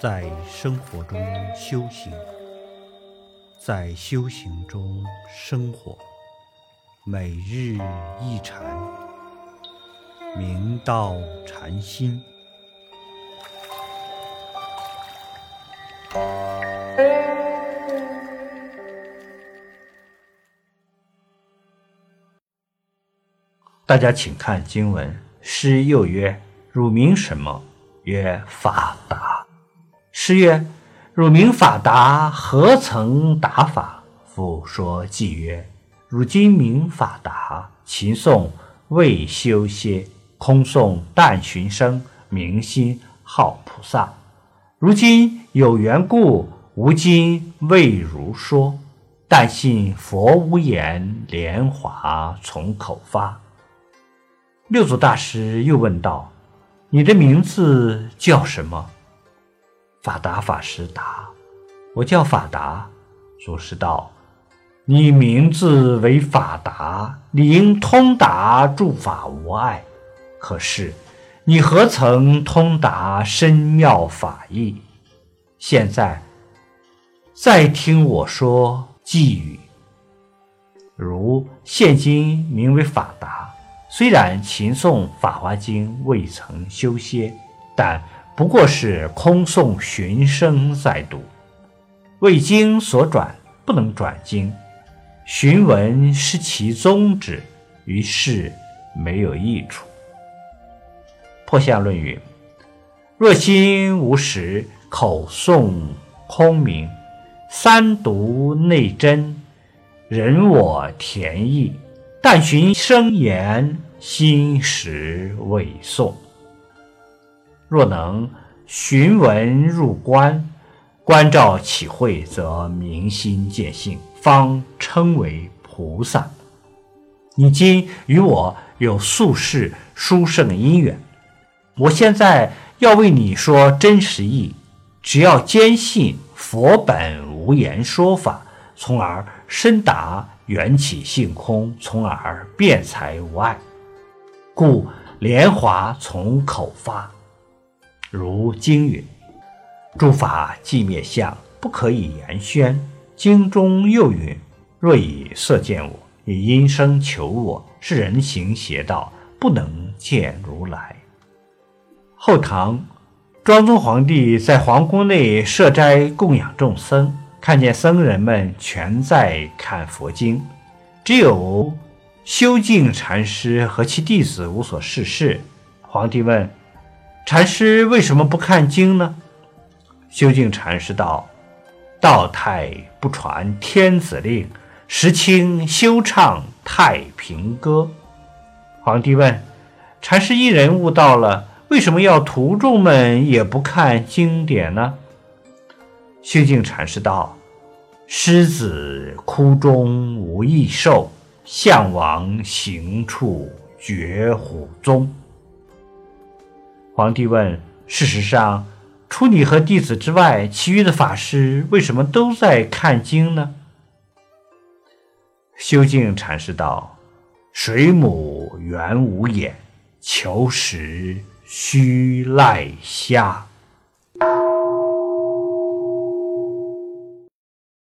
在生活中修行，在修行中生活，每日一禅，明道禅心。大家请看经文。师又曰：“汝名什么？”曰：“法达。”师曰：“汝名法达，何曾达法？”复说偈曰：“汝今名法达，秦颂未修歇，空诵但寻声，明心好菩萨。如今有缘故，吾今未如说。但信佛无言，莲华从口发。”六祖大师又问道：“你的名字叫什么？”法达法师答：“我叫法达。”祖师道：“你名字为法达，理应通达诸法无碍。可是你何曾通达深妙法义？现在再听我说寄语。如现今名为法达。”虽然秦颂《法华经》未曾修歇，但不过是空诵寻声在读，未经所转，不能转经。寻文失其宗旨，于是没有益处。破相论云：若心无实，口诵空明；三读内真，人我田意。但寻声言，心识未诵。若能寻文入观，观照起慧，则明心见性，方称为菩萨。你今与我有宿世殊胜姻缘，我现在要为你说真实义。只要坚信佛本无言说法，从而深达。缘起性空，从而辩才无碍，故莲华从口发。如经云：“诸法寂灭相，不可以言宣。”经中又云：“若以色见我，以音声求我，是人行邪道，不能见如来。”后唐庄宗皇帝在皇宫内设斋供养众僧。看见僧人们全在看佛经，只有修净禅师和其弟子无所事事。皇帝问：“禅师为什么不看经呢？”修静禅师道：“道太不传天子令，时清休唱太平歌。”皇帝问：“禅师一人悟道了，为什么要徒众们也不看经典呢？”修静禅师道：“狮子窟中无异兽，象王行处绝虎踪。”皇帝问：“事实上，除你和弟子之外，其余的法师为什么都在看经呢？”修静禅师道：“水母原无眼，求食须赖虾。”